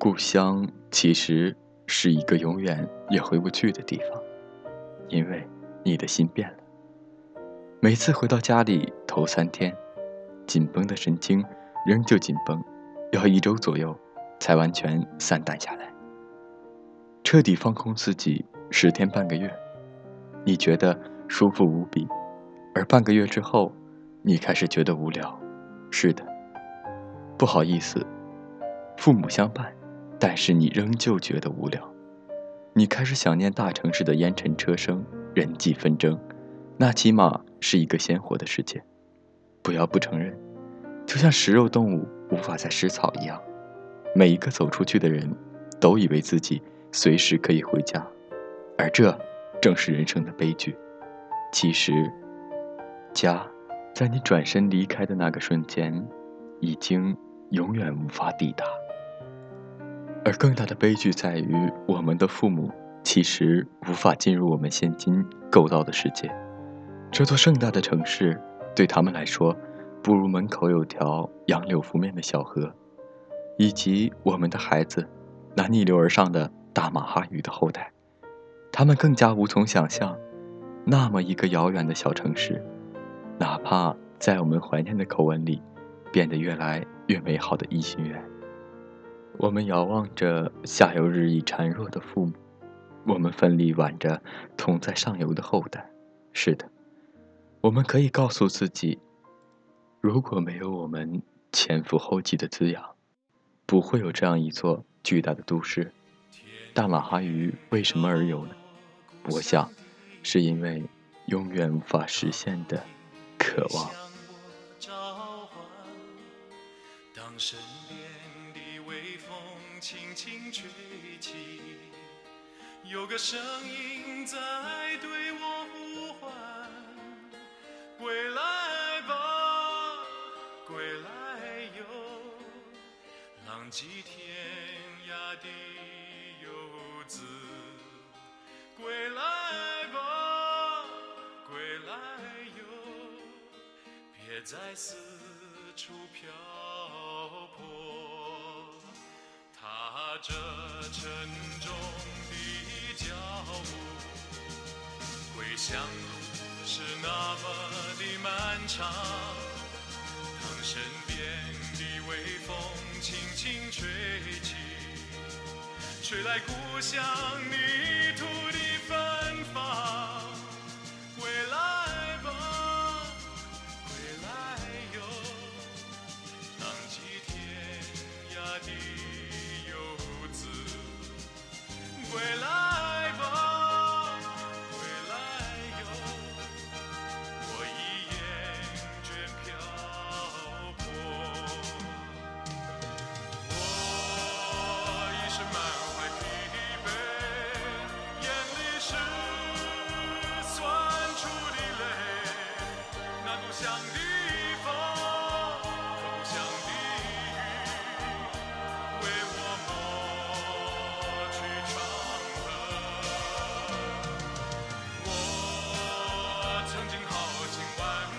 故乡其实是一个永远也回不去的地方，因为你的心变了。每次回到家里头三天，紧绷的神经仍旧紧绷，要一周左右才完全散淡下来。彻底放空自己十天半个月，你觉得舒服无比，而半个月之后，你开始觉得无聊。是的，不好意思，父母相伴，但是你仍旧觉得无聊。你开始想念大城市的烟尘车声、人际纷争，那起码是一个鲜活的世界。不要不承认，就像食肉动物无法再食草一样，每一个走出去的人，都以为自己随时可以回家，而这正是人生的悲剧。其实，家。在你转身离开的那个瞬间，已经永远无法抵达。而更大的悲剧在于，我们的父母其实无法进入我们现今构造的世界。这座盛大的城市对他们来说，不如门口有条杨柳拂面的小河，以及我们的孩子，那逆流而上的大马哈鱼的后代。他们更加无从想象，那么一个遥远的小城市。哪怕在我们怀念的口吻里，变得越来越美好的异心园。我们遥望着下游日益孱弱的父母，我们奋力挽着同在上游的后代。是的，我们可以告诉自己，如果没有我们前赴后继的滋养，不会有这样一座巨大的都市。大马哈鱼为什么而有呢？我想，是因为永远无法实现的。渴望。当身边微风轻轻吹起，有个声音在对我呼唤：归来吧，归来哟，浪迹天涯的游子，归来吧，归来哟。别再四处漂踏着沉重的脚步，归乡路是那么的漫长。当身边的微风轻轻吹起，吹来故乡的曾经豪情万